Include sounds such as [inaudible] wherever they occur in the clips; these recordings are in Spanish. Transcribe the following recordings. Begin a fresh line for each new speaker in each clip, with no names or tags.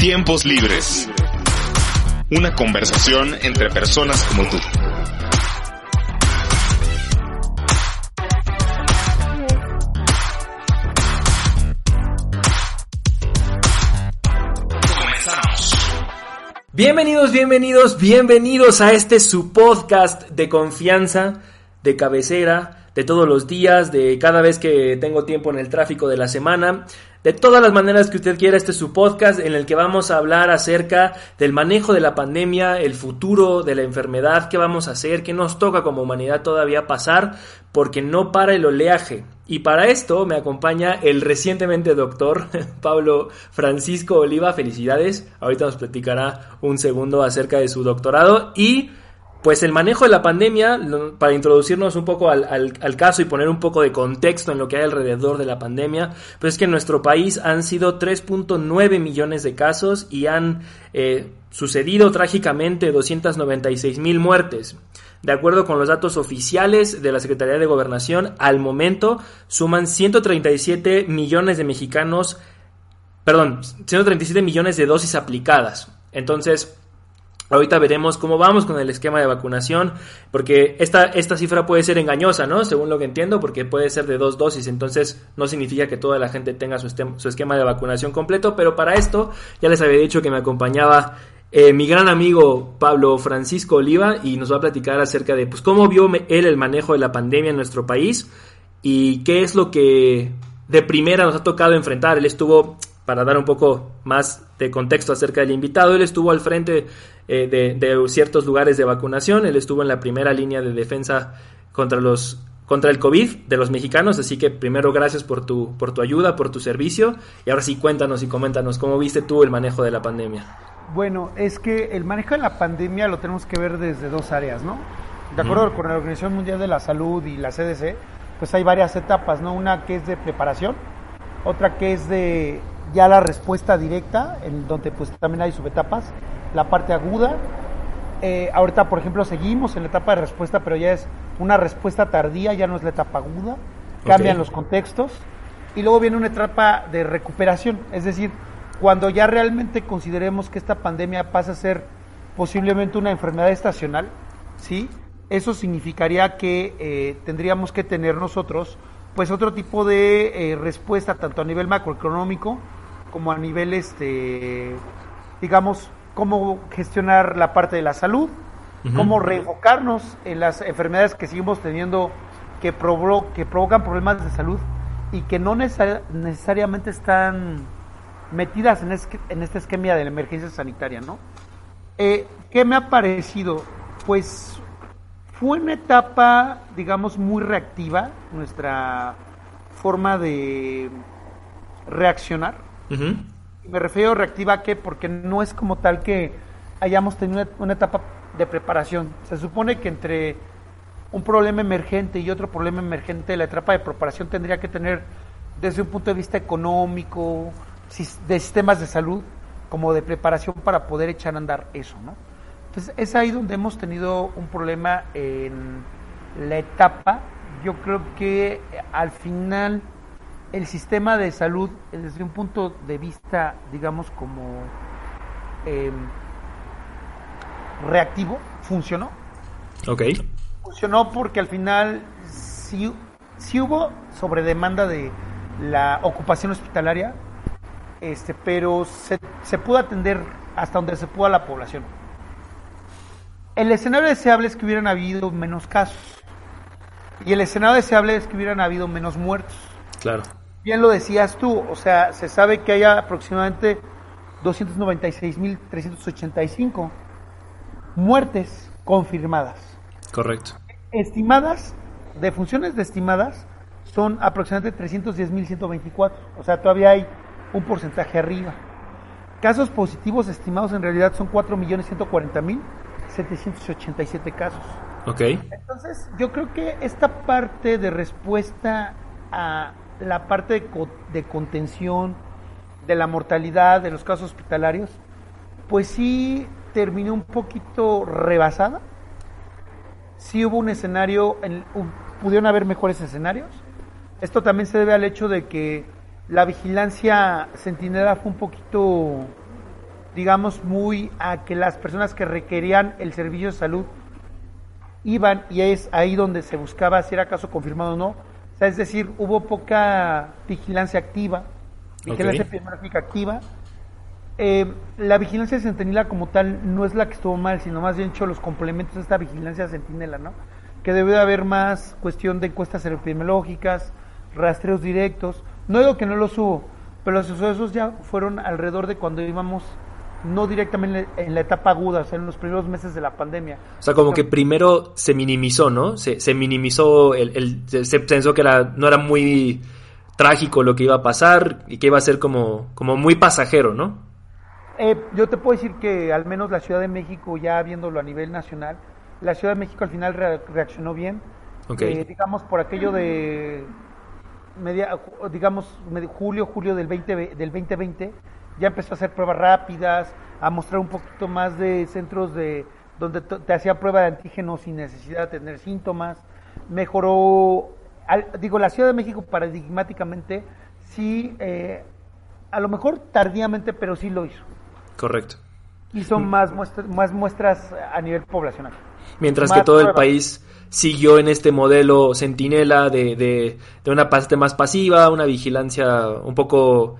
Tiempos libres. Una conversación entre personas como tú.
Bienvenidos, bienvenidos, bienvenidos a este su podcast de confianza, de cabecera, de todos los días, de cada vez que tengo tiempo en el tráfico de la semana. De todas las maneras que usted quiera, este es su podcast en el que vamos a hablar acerca del manejo de la pandemia, el futuro de la enfermedad, qué vamos a hacer, qué nos toca como humanidad todavía pasar, porque no para el oleaje. Y para esto me acompaña el recientemente doctor [laughs] Pablo Francisco Oliva. Felicidades. Ahorita nos platicará un segundo acerca de su doctorado y pues el manejo de la pandemia, para introducirnos un poco al, caso y poner un poco de contexto en lo que hay alrededor de la pandemia, pues es que en nuestro país han sido 3.9 millones de casos y han eh, sucedido trágicamente 296 mil muertes. De acuerdo con los datos oficiales de la Secretaría de Gobernación, al momento suman 137 millones de mexicanos, perdón, 137 millones de dosis aplicadas. Entonces, Ahorita veremos cómo vamos con el esquema de vacunación, porque esta, esta cifra puede ser engañosa, ¿no? Según lo que entiendo, porque puede ser de dos dosis, entonces no significa que toda la gente tenga su, su esquema de vacunación completo, pero para esto ya les había dicho que me acompañaba eh, mi gran amigo Pablo Francisco Oliva y nos va a platicar acerca de pues, cómo vio él el manejo de la pandemia en nuestro país y qué es lo que de primera nos ha tocado enfrentar. Él estuvo para dar un poco más de contexto acerca del invitado, él estuvo al frente eh, de, ciertos lugares de vacunación, él estuvo en la primera línea de defensa contra los contra el COVID de los mexicanos, así que primero gracias por tu por tu ayuda, por tu servicio y ahora sí cuéntanos y coméntanos cómo viste tú el manejo de la pandemia.
Bueno, es que el manejo de la pandemia lo tenemos que ver desde dos áreas, ¿no? De acuerdo con la Organización Mundial de la Salud y la CDC, pues hay varias etapas, ¿no? Una que es de preparación, otra que es de ya la respuesta directa, en donde pues también hay subetapas, la parte aguda. Eh, ahorita, por ejemplo, seguimos en la etapa de respuesta, pero ya es una respuesta tardía, ya no es la etapa aguda, cambian los contextos. Y luego viene una etapa de recuperación, es decir, cuando ya realmente consideremos que esta pandemia pasa a ser posiblemente una enfermedad estacional, ¿sí? Eso significaría que eh, tendríamos que tener nosotros pues otro tipo de eh, respuesta tanto a nivel macroeconómico como a nivel, este, digamos, cómo gestionar la parte de la salud, cómo reenfocarnos en las enfermedades que seguimos teniendo que, que provocan problemas de salud y que no necesariamente están metidas en, en este esquema de la emergencia sanitaria, ¿no? Eh, ¿Qué me ha parecido? Pues fue una etapa, digamos, muy reactiva, nuestra forma de reaccionar me refiero reactiva a qué, porque no es como tal que hayamos tenido una, etapa de preparación. Se supone que entre un problema emergente y otro problema emergente, la etapa de preparación tendría que tener desde un punto de vista económico, de sistemas de salud, como de preparación para poder echar a andar eso, ¿no? Entonces es ahí donde hemos tenido un problema en la etapa. Yo creo que al final el sistema de salud, desde un punto de vista, digamos, como em, reactivo, funcionó.
Ok.
Funcionó porque al final sí, sí hubo sobredemanda de la ocupación hospitalaria, este, pero se, se pudo atender hasta donde se pudo a la población. El escenario deseable es que hubieran habido menos casos. Y el escenario deseable es que hubieran habido menos muertos.
Claro
bien lo decías tú, o sea, se sabe que hay aproximadamente 296.385 muertes confirmadas.
Correcto.
Estimadas, de funciones de estimadas, son aproximadamente 310.124, o sea, todavía hay un porcentaje arriba. Casos positivos estimados en realidad son 4.140.787 casos.
Ok.
Entonces, yo creo que esta parte de respuesta a la parte de, contención de la mortalidad de los casos hospitalarios, pues sí terminó un poquito rebasada. Sí hubo un escenario, en, pudieron haber mejores escenarios. Esto también se debe al hecho de que la vigilancia centinela fue un poquito digamos, muy a que las personas que requerían el servicio de salud iban y es ahí donde se buscaba si era caso confirmado o no. Sea, es decir, hubo poca vigilancia activa, vigilancia epidemiológica activa. Eh, la vigilancia centinela como tal no es la que estuvo mal, sino más bien hecho los complementos de esta vigilancia centinela, ¿no? Que debe de haber más cuestión de encuestas epidemiológicas, rastreos directos. No digo que no los hubo, pero los sucesos ya fueron alrededor de cuando íbamos no directamente en la etapa aguda, o sea, en los primeros meses de la pandemia.
O sea, como que primero se minimizó, ¿no? Se, se minimizó, el, el, se pensó que era, no era muy trágico lo que iba a pasar y que iba a ser como, como muy pasajero, ¿no?
Eh, yo te puedo decir que al menos la Ciudad de México, ya viéndolo a nivel nacional, la Ciudad de México al final reaccionó bien.
Okay.
Eh, digamos, por aquello de media, digamos, julio, julio del, 20, del 2020, ya empezó a hacer pruebas rápidas, a mostrar un poquito más de centros de donde te hacía prueba de antígenos sin necesidad de tener síntomas. Mejoró, digo, la Ciudad de México paradigmáticamente sí, eh, a lo mejor tardíamente, pero sí lo hizo.
Correcto.
Hizo más muestras, más muestras a nivel poblacional.
Mientras que todo el país siguió en este modelo centinela de, de, de, una parte más pasiva, una vigilancia un poco,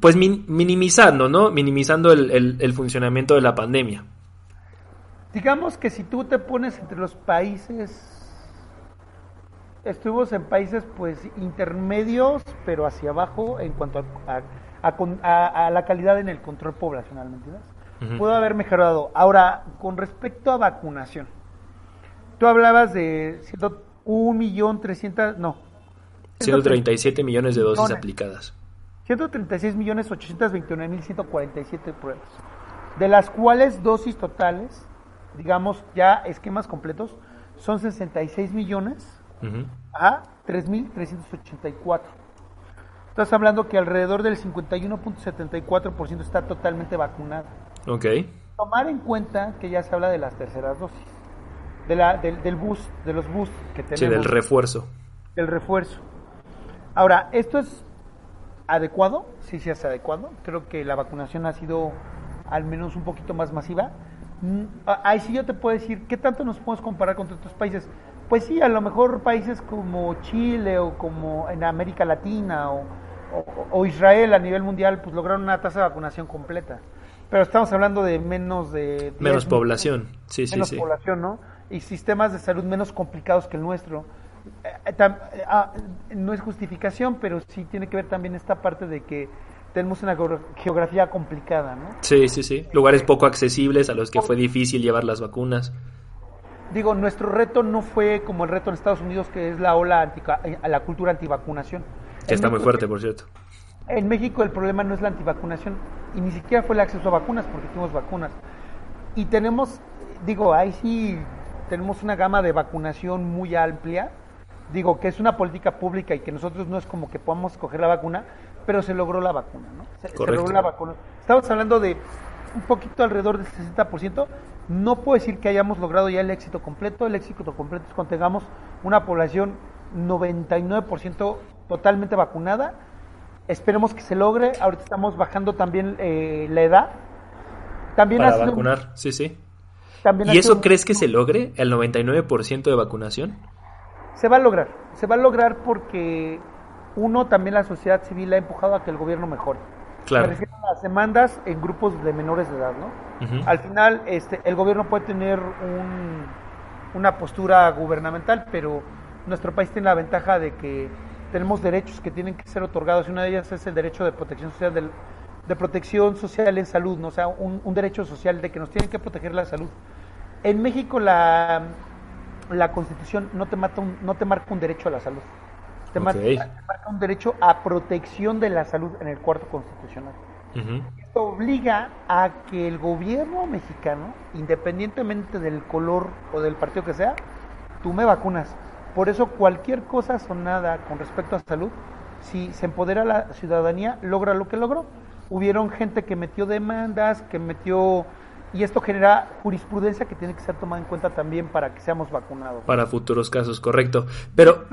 pues min, minimizando, ¿no? Minimizando el, el, el, funcionamiento de la pandemia.
Digamos que si tú te pones entre los países, estuvimos en países pues intermedios, pero hacia abajo en cuanto a, a, a, a la calidad en el control poblacional, ¿me entiendes? Uh -huh. Pudo haber mejorado. Ahora, con respecto a vacunación, tú hablabas de un millón trescientos, no.
137 millones de dosis millones, aplicadas.
136 millones 829 mil 147 pruebas, de las cuales dosis totales, digamos ya esquemas completos, son 66 millones uh -huh. a 3.384. Estás hablando que alrededor del 51.74% está totalmente vacunado.
Ok.
Tomar en cuenta que ya se habla de las terceras dosis, de la, del, del bus, de los bus que tenemos.
Sí, del refuerzo.
Del refuerzo. Ahora, ¿esto es adecuado? Sí, sí es adecuado. Creo que la vacunación ha sido al menos un poquito más masiva. Ahí sí yo te puedo decir, ¿qué tanto nos podemos comparar con otros países? Pues sí, a lo mejor países como Chile o como en América Latina o, o, o Israel a nivel mundial, pues lograron una tasa de vacunación completa. Pero estamos hablando de menos de...
Menos población, sí, sí,
menos población, ¿no? Y sistemas de salud menos complicados que el nuestro. Eh, eh, ah, no es justificación, pero sí tiene que ver también esta parte de que tenemos una geografía complicada, ¿no?
Sí, sí, sí. Lugares poco accesibles a los que fue difícil llevar las vacunas.
Digo, nuestro reto no fue como el reto en Estados Unidos, que es la ola anti, a la cultura antivacunación.
Que está muy fuerte, por cierto.
En México el problema no es la antivacunación y ni siquiera fue el acceso a vacunas porque tuvimos vacunas. Y tenemos, digo, ahí sí tenemos una gama de vacunación muy amplia. Digo, que es una política pública y que nosotros no es como que podamos coger la vacuna, pero se logró la vacuna, ¿no? Se, se logró la vacuna. Estamos hablando de un poquito alrededor del 60%. No puedo decir que hayamos logrado ya el éxito completo. El éxito completo es cuando tengamos una población 99% totalmente vacunada esperemos que se logre. Ahorita estamos bajando también eh, la edad.
También Para vacunar, un... sí, sí. También ¿Y eso un... crees que se logre, el 99% de vacunación?
Se va a lograr. Se va a lograr porque, uno, también la sociedad civil ha empujado a que el gobierno mejore.
Claro.
Me refiero a las demandas en grupos de menores de edad, ¿no? Uh -huh. Al final, este, el gobierno puede tener un, una postura gubernamental, pero nuestro país tiene la ventaja de que tenemos derechos que tienen que ser otorgados y una de ellas es el derecho de protección social del, de protección social en salud, ¿no? o sea, un, un, derecho social de que nos tienen que proteger la salud. En México la, la Constitución no te, mata un, no te marca un derecho a la salud, te, okay. marca, te, marca, un derecho a protección de la salud en el cuarto constitucional. Uh -huh. Esto obliga a que el gobierno mexicano, independientemente del color o del partido que sea, tú me vacunas por eso cualquier cosa sonada con respecto a salud, si se empodera la ciudadanía, logra lo que logró. Hubieron gente que metió demandas, que metió... Y esto genera jurisprudencia que tiene que ser tomada en cuenta también para que seamos vacunados.
Para futuros casos, correcto. Pero...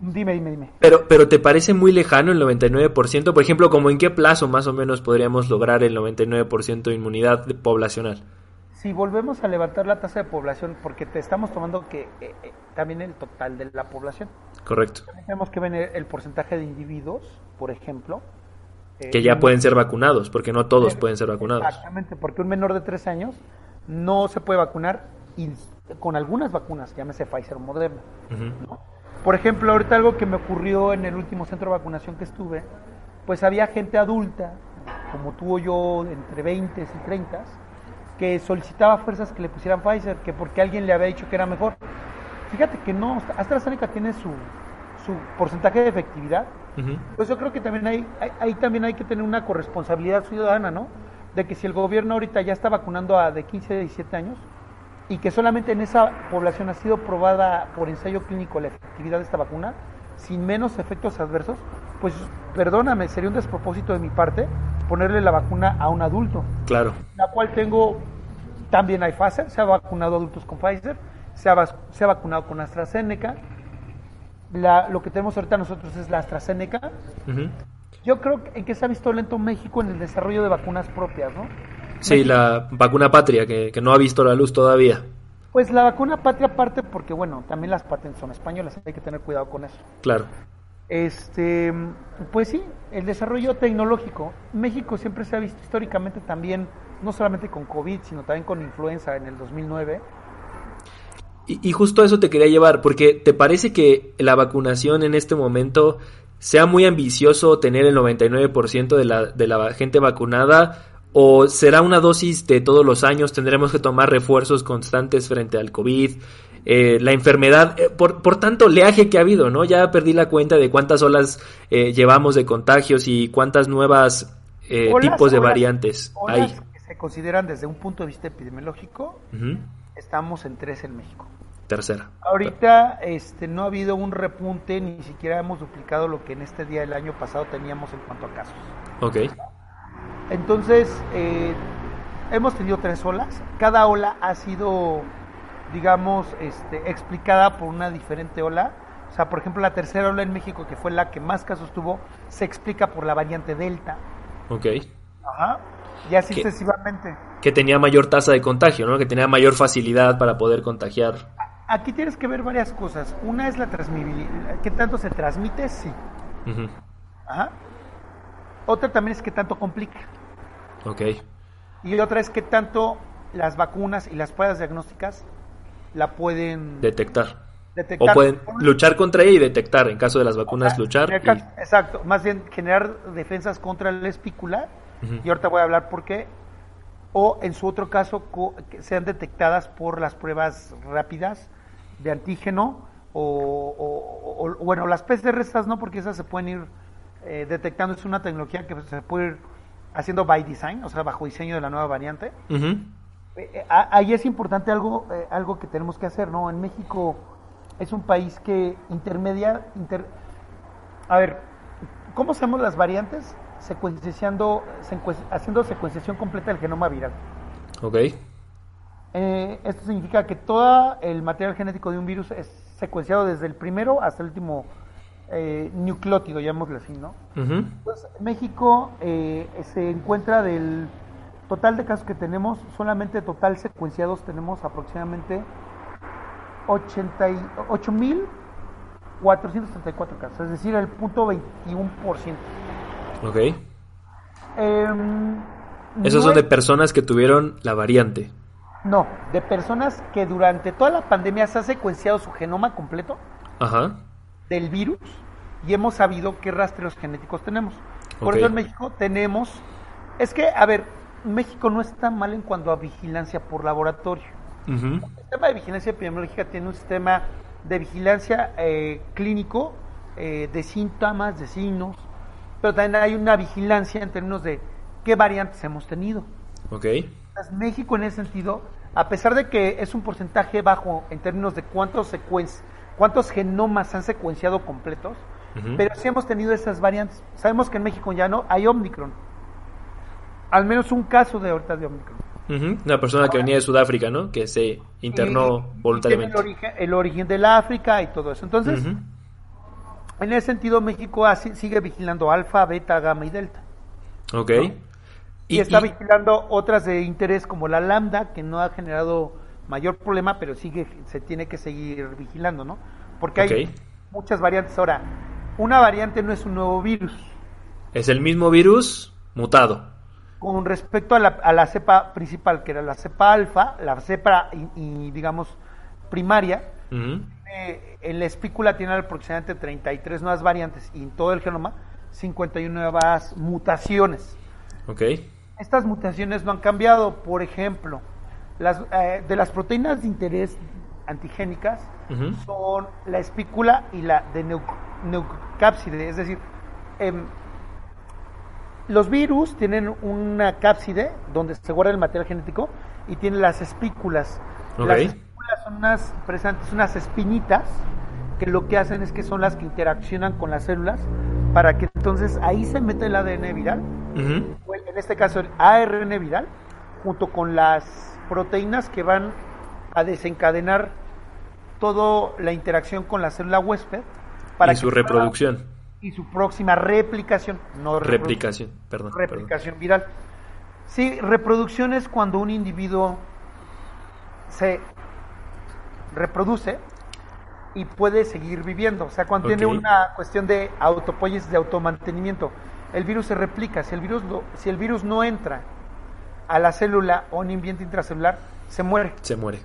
Dime, dime, dime.
Pero, pero ¿te parece muy lejano el 99%? Por ejemplo, ¿como en qué plazo más o menos podríamos lograr el 99% de inmunidad poblacional?
Si volvemos a levantar la tasa de población, porque te estamos tomando que eh, eh, también el total de la población.
Correcto.
Tenemos que ver el porcentaje de individuos, por ejemplo.
Que ya pueden ser vacunados, porque no todos pueden ser vacunados.
Exactamente, porque un menor de 3 años no se puede vacunar y con algunas vacunas, llámese Pfizer o Moderna. Por ejemplo, ahorita algo que me ocurrió en el último centro de vacunación que estuve, pues había gente adulta, como tú o yo, entre 20 y 30, que solicitaba fuerzas que le pusieran Pfizer, que porque alguien le había dicho que era mejor. Fíjate que no, AstraZeneca tiene su, su porcentaje de efectividad. Pues yo creo que también hay, ahí también hay que tener una corresponsabilidad ciudadana, ¿no? De que si el gobierno ahorita ya está vacunando a de 15 a 17 años, y que solamente en esa población ha sido probada por ensayo clínico la efectividad de esta vacuna, sin menos efectos adversos, pues perdóname, sería un despropósito de mi parte ponerle la vacuna a un adulto.
Claro.
La cual tengo, también hay Pfizer, se ha vacunado adultos con Pfizer, se ha, se ha vacunado con AstraZeneca. La, lo que tenemos ahorita nosotros es la AstraZeneca. Yo creo en que se ha visto lento México en el desarrollo de vacunas propias, ¿no?
Sí, la vacuna patria, que, no ha visto la luz todavía.
Pues la vacuna patria parte porque, bueno, también las patentes son españolas, hay que tener cuidado con eso.
Claro.
Este, pues sí, el desarrollo tecnológico. México siempre se ha visto históricamente también, no solamente con COVID, sino también con influenza en el 2009.
Y, y justo eso te quería llevar, porque ¿te parece que la vacunación en este momento sea muy ambicioso tener el 99% de la, de la gente vacunada ¿O será una dosis de todos los años? ¿Tendremos que tomar refuerzos constantes frente al COVID? Eh, la enfermedad, eh, por, por, tanto oleaje que ha habido, ¿no? Ya perdí la cuenta de cuántas olas eh, llevamos de contagios y cuántas nuevas tipos de variantes hay.
que se consideran desde un punto de vista epidemiológico, estamos en tres en México.
Tercera.
Ahorita este, no ha habido un repunte, ni siquiera hemos duplicado lo que en este día del año pasado teníamos en cuanto a casos.
Ok.
Entonces, eh, hemos tenido tres olas. Cada ola ha sido, digamos, este, explicada por una diferente ola. O sea, por ejemplo, la tercera ola en México, que fue la que más casos tuvo, se explica por la variante Delta.
Ok.
Ajá. Y así sucesivamente.
Que tenía mayor tasa de contagio, ¿no? Que tenía mayor facilidad para poder contagiar.
Aquí tienes que ver varias cosas. Una es la transmisibilidad. ¿Qué tanto se transmite? Sí. Ajá. Otra también es que tanto complica.
Ok.
Y otra es que tanto las vacunas y las pruebas diagnósticas la pueden
detectar. detectar. O pueden luchar contra ella y detectar, en caso de las vacunas, luchar.
Exacto, más bien generar defensas contra la espícula, y ahorita voy a hablar por qué, o en su otro caso, que sean detectadas por las pruebas rápidas de antígeno, o, bueno, las PCR estas no, porque esas se pueden ir eh, detectando, es una tecnología que se puede ir haciendo by design, o sea, bajo diseño de la nueva variante. Eh, eh, ahí es importante algo, algo que tenemos que hacer, ¿no? En México es un país que intermedia, a ver, ¿cómo hacemos las variantes? Secuenciando, haciendo secuenciación completa del genoma viral.
Ok.
esto significa que todo el material genético de un virus es secuenciado desde el primero hasta el último eh, nucleótido, llamémosle así, ¿no? pues México eh, se encuentra del total de casos que tenemos, solamente total secuenciados tenemos aproximadamente 8.434 casos, es decir, el punto 21%.
Ok. Eh, Esos son de personas que tuvieron la variante.
No, de personas que durante toda la pandemia se ha secuenciado su genoma completo.
Ajá
del virus y hemos sabido qué rastreos genéticos tenemos. Por eso en México tenemos, es que, a ver, México no está mal en cuanto a vigilancia por laboratorio. El sistema de vigilancia epidemiológica tiene un sistema de vigilancia eh, clínico eh, de síntomas, de signos, pero también hay una vigilancia en términos de qué variantes hemos tenido.
Ok.
México en ese sentido, a pesar de que es un porcentaje bajo en términos de cuántos secuencias cuántos genomas han secuenciado completos, pero sí hemos tenido esas variantes. Sabemos que en México ya no hay Omicron. Al menos un caso de ahorita de Omicron.
Una persona que venía de Sudáfrica, ¿no? Que se internó voluntariamente.
el, origen, el origen del África y todo eso. Entonces, En ese sentido, México así- sigue vigilando alfa, beta, gamma y delta.
Ok.
Y, está vigilando otras de interés como la lambda, que no ha generado mayor problema, pero sigue se tiene que seguir vigilando, ¿no? Porque hay muchas variantes. Ahora, una variante no es un nuevo virus.
Es el mismo virus mutado.
Con respecto a la, a la cepa principal, que era la cepa alfa, la cepa, y, y, digamos, primaria,
Ujú.
Eh, en la espícula tiene aproximadamente 33 nuevas variantes y en todo el genoma 51 nuevas mutaciones.
Ok.
Estas mutaciones no han cambiado. Por ejemplo, las, eh, de las proteínas de interés antigénicas son la espícula y la de neu- neucápside. Es decir, em, los virus tienen una cápside donde se guarda el material genético y tienen las espículas.
Ok.
Las espículas son unas, precisamente, son unas espinitas que lo que hacen es que son las que interaccionan con las células para que entonces ahí se mete el ADN viral en este caso el ARN viral, junto con las proteínas que van a desencadenar toda la interacción con la célula huésped para
y
que
su
pueda-
reproducción.
y su próxima replicación, no
Replicación, perdón. perdón.
replicación viral. Sí, reproducción es cuando un individuo se reproduce y puede seguir viviendo. O sea, cuando tiene una cuestión de autopoiesis, de automantenimiento, el virus se replica. Si el virus, lo- si el virus no entra a la célula o un ambiente intracelular, se muere.
Se muere.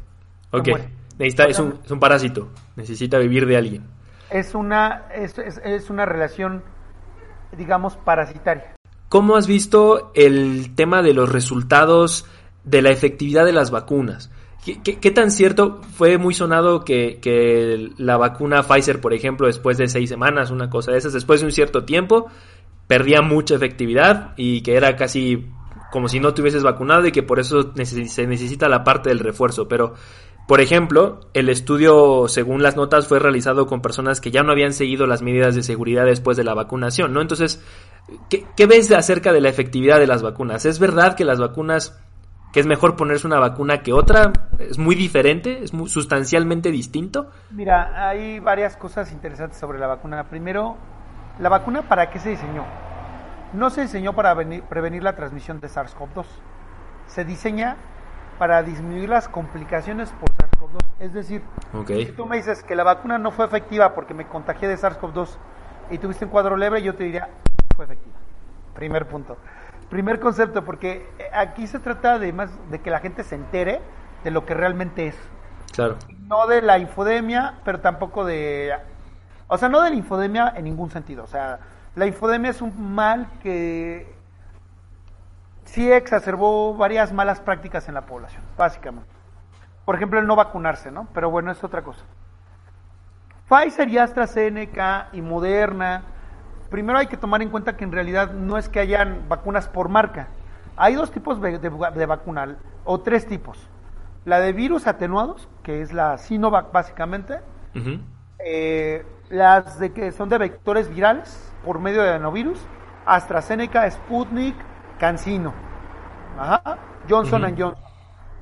Ok.
muere.
Necesita, es, un, es un parásito. Necesita vivir de alguien.
Es una, es, es- es una relación, digamos, parasitaria.
¿Cómo has visto el tema de los resultados de la efectividad de las vacunas? ¿Qué, tan cierto fue muy sonado que, que la vacuna Pfizer, por ejemplo, después de seis semanas, una cosa de esas, después de un cierto tiempo, perdía mucha efectividad y que era casi como si no te hubieses vacunado y que por eso se necesita la parte del refuerzo? Pero, por ejemplo, el estudio, según las notas, fue realizado con personas que ya no habían seguido las medidas de seguridad después de la vacunación, ¿no? Entonces, ¿Qué, ves acerca de la efectividad de las vacunas? ¿Es verdad que las vacunas, que es mejor ponerse una vacuna que otra, es muy diferente, es muy sustancialmente distinto?
Mira, hay varias cosas interesantes sobre la vacuna. Primero, ¿la vacuna para qué se diseñó? No se diseñó para venir- prevenir la transmisión de SARS-CoV-2. Se diseña para disminuir las complicaciones por SARS-CoV-2. Es decir, si tú me dices que la vacuna no fue efectiva porque me contagié de SARS-CoV-2 y tuviste un cuadro leve, yo te diría, fue efectiva. Primer punto. Primer concepto, porque eh, aquí se trata de más de que la gente se entere de lo que realmente es
claro.
no de la infodemia, pero tampoco de... O sea, no de la infodemia en ningún sentido. O sea, la infodemia es un mal que sí exacerbó varias malas prácticas en la población, básicamente. Por ejemplo, el no vacunarse, ¿no? Pero bueno, es otra cosa. Pfizer y AstraZeneca y Moderna, primero hay que tomar en cuenta que en realidad no es que hayan vacunas por marca. Hay dos tipos de, de- de vacuna, o tres tipos. La de virus atenuados, que es la Sinovac básicamente, eh, las de que son de vectores virales por medio de adenovirus, AstraZeneca, Sputnik, Cancino, Ajá, Johnson and Johnson.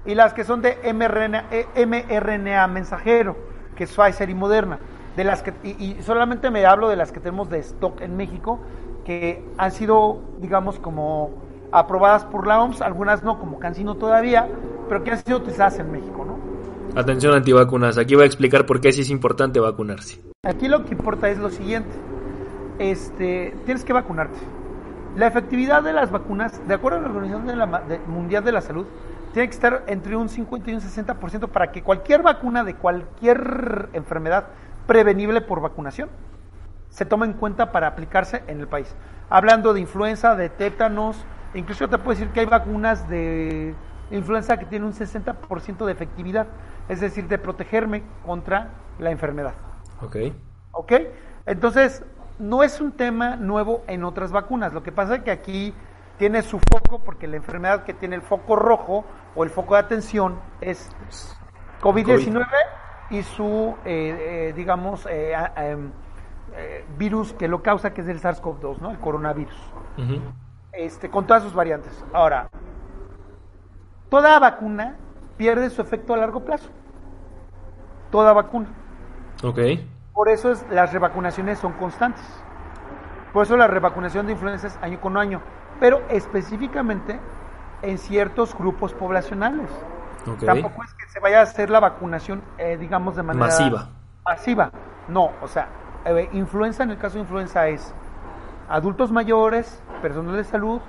Y las que son de mRNA, eh, mRNA mensajero, que es Pfizer y Moderna. De las que, y, y solamente me hablo de las que tenemos de stock en México, que han sido, digamos, como aprobadas por la OMS, algunas no, como Cancino todavía, pero que han sido utilizadas en México, ¿no?
Atención antivacunas, aquí voy a explicar por qué sí es importante vacunarse.
Aquí lo que importa es lo siguiente. Este, tienes que vacunarte. La efectividad de las vacunas, de acuerdo a la Organización de la de- Mundial de la Salud, tiene que estar entre un 50 y un 60% para que cualquier vacuna de cualquier enfermedad prevenible por vacunación se tome en cuenta para aplicarse en el país. Hablando de influenza, de tétanos, incluso te puedo decir que hay vacunas de influenza que tienen un 60% de efectividad, es decir, de protegerme contra la enfermedad.
Ok.
¿Ok? Entonces, no es un tema nuevo en otras vacunas. Lo que pasa es que aquí tiene su foco, porque la enfermedad que tiene el foco rojo o el foco de atención es COVID-19 y su, eh, eh, digamos, eh, em, eh, virus que lo causa, que es el SARS-CoV-2, ¿no? El coronavirus. Este, con todas sus variantes. Ahora, toda vacuna pierde su efecto a largo plazo. Toda vacuna.
Ok.
Por eso es, las revacunaciones son constantes. Por eso la revacunación de influenza es año con año, pero específicamente en ciertos grupos poblacionales. Tampoco es que se vaya a hacer la vacunación, eh, digamos, de manera
Masiva.
masiva. No, o sea, eh, influenza en el caso de influenza es adultos mayores, personal de salud,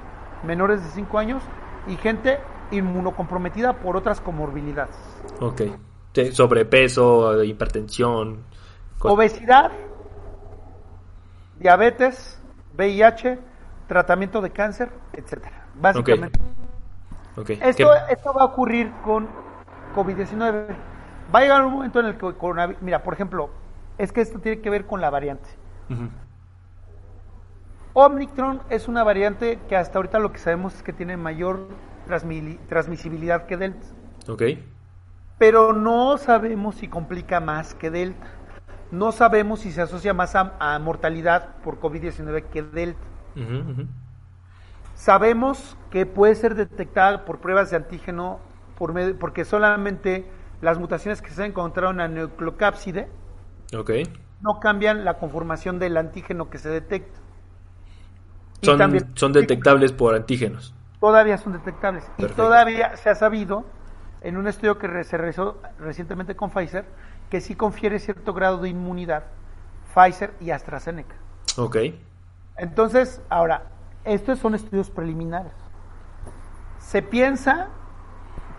menores de 5 años y gente inmunocomprometida por otras comorbilidades.
Ok. Sí, sobrepeso, hipertensión.
Obesidad, diabetes, VIH, tratamiento de cáncer, etcétera. Básicamente. Esto,
¿Qué-
esto va a ocurrir con COVID-19. Va a llegar un momento en el que coronavirus... Mira, por ejemplo, es que esto tiene que ver con la variante.
Ujú.
Omicron es una variante que hasta ahorita lo que sabemos es que tiene mayor transmisibilidad que Delta.
Ok.
Pero no sabemos si complica más que Delta. No sabemos si se asocia más a, a mortalidad por COVID-19 que Delta.
Ujú.
Sabemos que puede ser detectada por pruebas de antígeno por medio- porque solamente las mutaciones que se encontraron en la nucleocápside
Ok.
no cambian la conformación del antígeno que se detecta.
Son,
también-
son detectables por antígenos.
todavía son detectables.
Perfecto.
Y todavía se ha sabido, en un estudio que se realizó recientemente con Pfizer, que sí confiere cierto grado de inmunidad Pfizer y AstraZeneca.
Ok.
Entonces, ahora, estos son estudios preliminares. Se piensa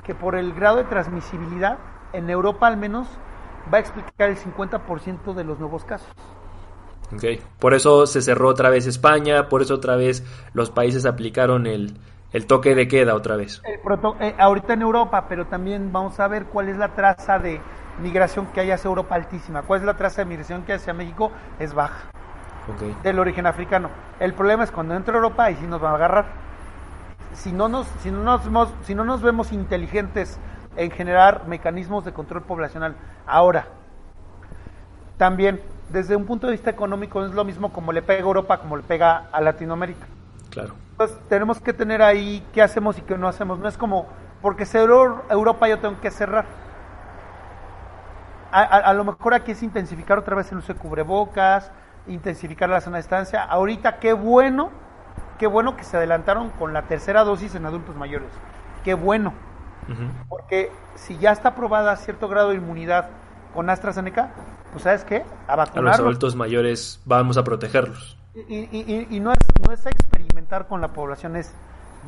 que por el grado de transmisibilidad, en Europa al menos, va a explicar el 50% de los nuevos casos.
Ok. Por eso se cerró otra vez España, por eso otra vez los países aplicaron el, el toque de queda otra vez.
El proto- eh, ahorita en Europa, pero también vamos a ver cuál es la traza de migración que hay hacia Europa altísima. ¿Cuál es la traza de migración que hay hacia México? Es baja,
Ok.
del origen africano. El problema es cuando entra Europa y sí nos va a agarrar. Si no nos, si no nos, si no nos vemos inteligentes en generar mecanismos de control poblacional. Ahora, también, desde un punto de vista económico, es lo mismo como le pega a Europa como le pega a Latinoamérica.
Claro.
Pues tenemos que tener ahí qué hacemos y qué no hacemos. No es como, porque cerró Europa yo tengo que cerrar. A, a- a lo mejor aquí es intensificar otra vez el uso de cubrebocas, intensificar la zona de estancia. Ahorita qué bueno, qué bueno que se adelantaron con la tercera dosis en adultos mayores. Qué bueno, porque si ya está aprobada cierto grado de inmunidad con AstraZeneca, pues ¿sabes qué? A
A los
vacunarlos.
adultos mayores vamos a protegerlos.
Y, y- y- y no, es, no es experimentar con la población, es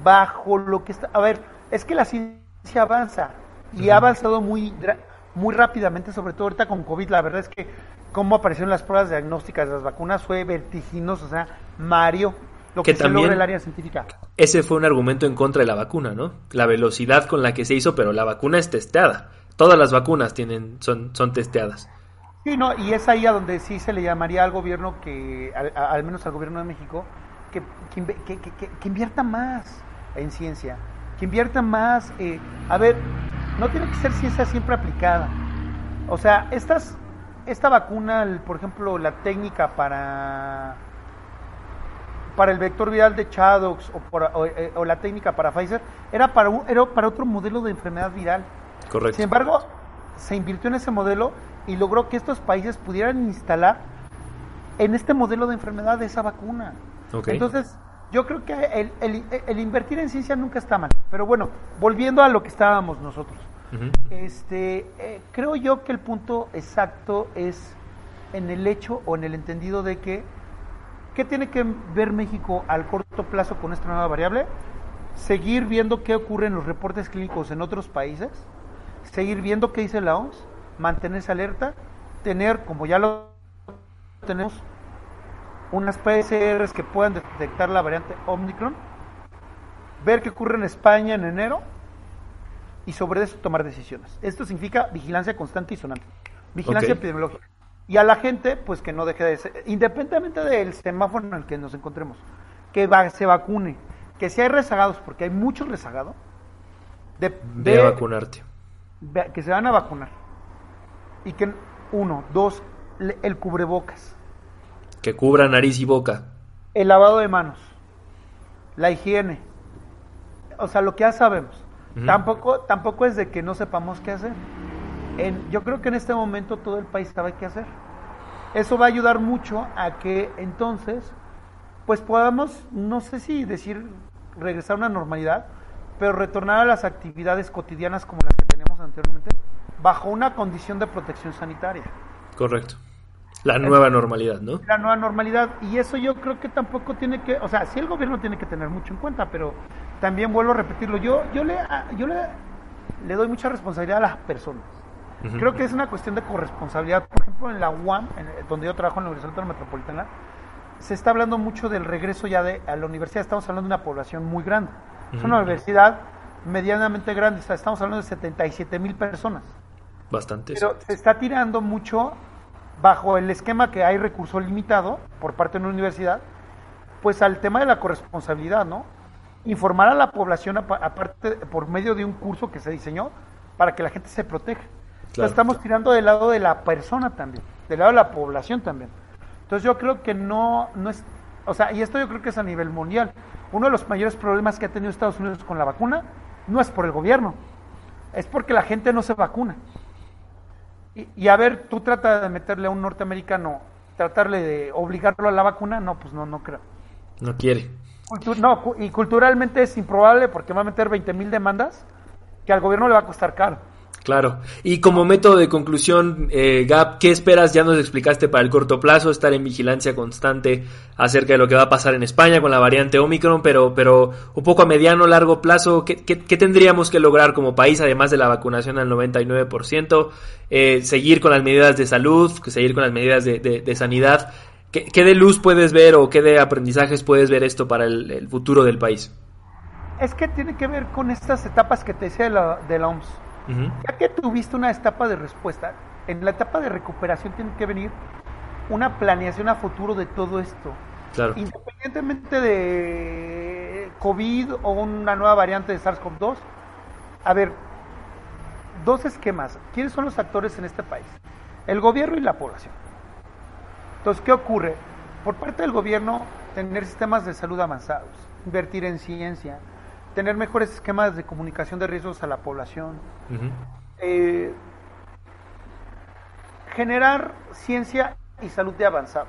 bajo lo que está... A ver, es que la ciencia avanza y ha avanzado muy, muy rápidamente, sobre todo ahorita con COVID. La verdad es que cómo aparecieron las pruebas diagnósticas de las vacunas fue vertiginoso, o sea, Mario, lo
Que
que, se
también-
logra el área científica.
Ese fue un argumento en contra de la vacuna, ¿no? La velocidad con la que se hizo, pero la vacuna es testeada. Todas las vacunas tienen, son, son testeadas.
Sí, no, y es ahí a donde sí se le llamaría al gobierno que, al, al menos al gobierno de México, que- que- que- que invierta más en ciencia, que invierta más. eh, a ver, no tiene que ser ciencia siempre aplicada. O sea, estas, esta vacuna, el- por ejemplo, la técnica para para el vector viral de Chadox o, por- o, eh, o la técnica para Pfizer era para un- era para otro modelo de enfermedad viral.
Correcto.
Sin embargo, se invirtió en ese modelo y logró que estos países pudieran instalar en este modelo de enfermedad de esa vacuna. Entonces, yo creo que el, el- el invertir en ciencia nunca está mal. Pero bueno, volviendo a lo que estábamos nosotros. Este, eh, creo yo que el punto exacto es en el hecho o en el entendido de que ¿qué tiene que ver México al corto plazo con esta nueva variable? Seguir viendo qué ocurre en los reportes clínicos en otros países, seguir viendo qué dice la OMS, mantenerse alerta, tener, como ya lo tenemos, unas PCRs que puedan detectar la variante Omicron, ver qué ocurre en España en enero y sobre eso tomar decisiones. Esto significa vigilancia constante y sonante. Vigilancia epidemiológica. Y a la gente, pues que no deje de ser, independientemente del semáforo en el que nos encontremos, que va- se vacune, que si hay rezagados, porque hay muchos rezagados, de,
Ve
de-
a vacunarte.
que se van a vacunar. Y que, uno, dos, le- el cubrebocas,
Que cubra nariz y boca.
el lavado de manos, la higiene, o sea, lo que ya sabemos. Tampoco, tampoco es de que no sepamos qué hacer. En, yo creo que en este momento todo el país sabe qué hacer. Eso va a ayudar mucho a que entonces, pues podamos, no sé si decir regresar a una normalidad, pero retornar a las actividades cotidianas como las que teníamos anteriormente, bajo una condición de protección sanitaria.
Correcto. La nueva normalidad, ¿no?
La nueva normalidad. Y eso yo creo que tampoco tiene que, o sea, sí el gobierno tiene que tener mucho en cuenta, pero también vuelvo a repetirlo, yo, yo, le, yo le, le doy mucha responsabilidad a las personas. Creo que es una cuestión de corresponsabilidad. Por ejemplo, en la UAM, donde yo trabajo en la Universidad Metropolitana, se está hablando mucho del regreso ya de, a la universidad. Estamos hablando de una población muy grande. Es una universidad medianamente grande. estamos hablando de 77 mil personas.
Bastante.
Pero se está tirando mucho bajo el esquema que hay recurso limitado por parte de una universidad, pues al tema de la corresponsabilidad, ¿no? Informar a la población aparte por medio de un curso que se diseñó para que la gente se proteja estamos tirando del lado de la persona también, del lado de la población también. Entonces yo creo que no, no es, o sea, y esto yo creo que es a nivel mundial. Uno de los mayores problemas que ha tenido Estados Unidos con la vacuna no es por el gobierno, es porque la gente no se vacuna. Y, a ver, tú trata de meterle a un norteamericano, tratarle de obligarlo a la vacuna, no, pues no, no creo.
No quiere.
No, y culturalmente es improbable porque va a meter 20 mil demandas que al gobierno le va a costar caro.
Claro. Y como método de conclusión, eh, Gap, ¿qué esperas? Ya nos explicaste para el corto plazo, estar en vigilancia constante acerca de lo que va a pasar en España con la variante Omicron, pero, pero un poco a mediano, largo plazo, ¿qué, qué, tendríamos que lograr como país, además de la vacunación al 99%? Eh, seguir con las medidas de salud, seguir con las medidas de, de, sanidad. ¿Qué, ¿Qué, de luz puedes ver o qué de aprendizajes puedes ver esto para el, futuro del país?
Es que tiene que ver con estas etapas que te decía de la, de la OMS ya que tuviste una etapa de respuesta, en la etapa de recuperación tiene que venir una planeación a futuro de todo esto. Independientemente de COVID o una nueva variante de SARS-CoV-2, a ver, dos esquemas. ¿Quiénes son los actores en este país? El gobierno y la población. Entonces, ¿qué ocurre? Por parte del gobierno, tener sistemas de salud avanzados, invertir en ciencia, tener mejores esquemas de comunicación de riesgos a la población, eh, generar ciencia y salud de avanzado,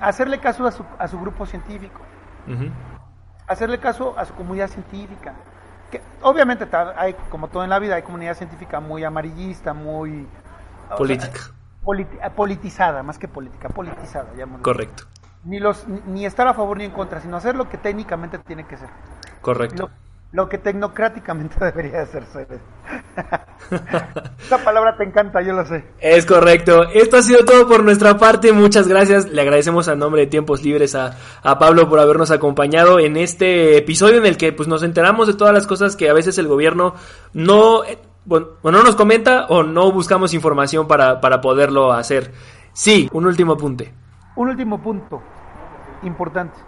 hacerle caso a su, a su grupo científico, hacerle caso a su comunidad científica. Que obviamente hay, como todo en la vida, hay comunidad científica muy amarillista, muy
política.
Politizada, más que política, politizada.
Correcto.
Ni, los, ni estar a favor ni en contra, sino hacer lo que técnicamente tiene que ser.
Correcto.
Lo, que tecnocráticamente [laughs] debería hacerse. [laughs] Esa palabra te encanta, yo lo sé.
Es correcto. Esto ha sido todo por nuestra parte. Muchas gracias. Le agradecemos a nombre de Tiempos Libres a, a Pablo por habernos acompañado en este episodio en el que pues, nos enteramos de todas las cosas que a veces el gobierno no, bueno, no nos comenta o no buscamos información para, para poderlo hacer. Sí, un último apunte.
Un último punto importante.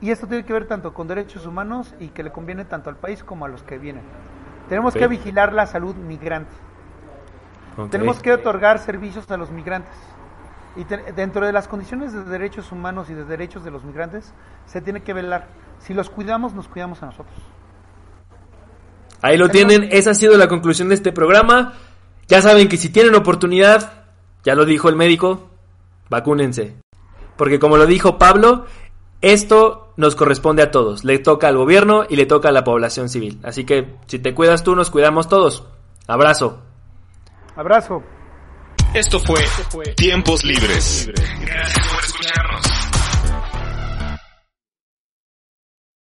Y esto tiene que ver tanto con derechos humanos y que le conviene tanto al país como a los que vienen. Tenemos que vigilar la salud migrante. Tenemos que otorgar servicios a los migrantes. Y dentro de las condiciones de derechos humanos y de derechos de los migrantes, se tiene que velar. Si los cuidamos, nos cuidamos a nosotros.
Ahí lo tienen, esa ha sido la conclusión de este programa. Ya saben que si tienen oportunidad, ya lo dijo el médico, vacúnense. Porque como lo dijo Pablo, esto nos corresponde a todos. Le toca al gobierno y le toca a la población civil. Así que si te cuidas tú, nos cuidamos todos. Abrazo.
Abrazo.
Esto fue, Tiempos Libres.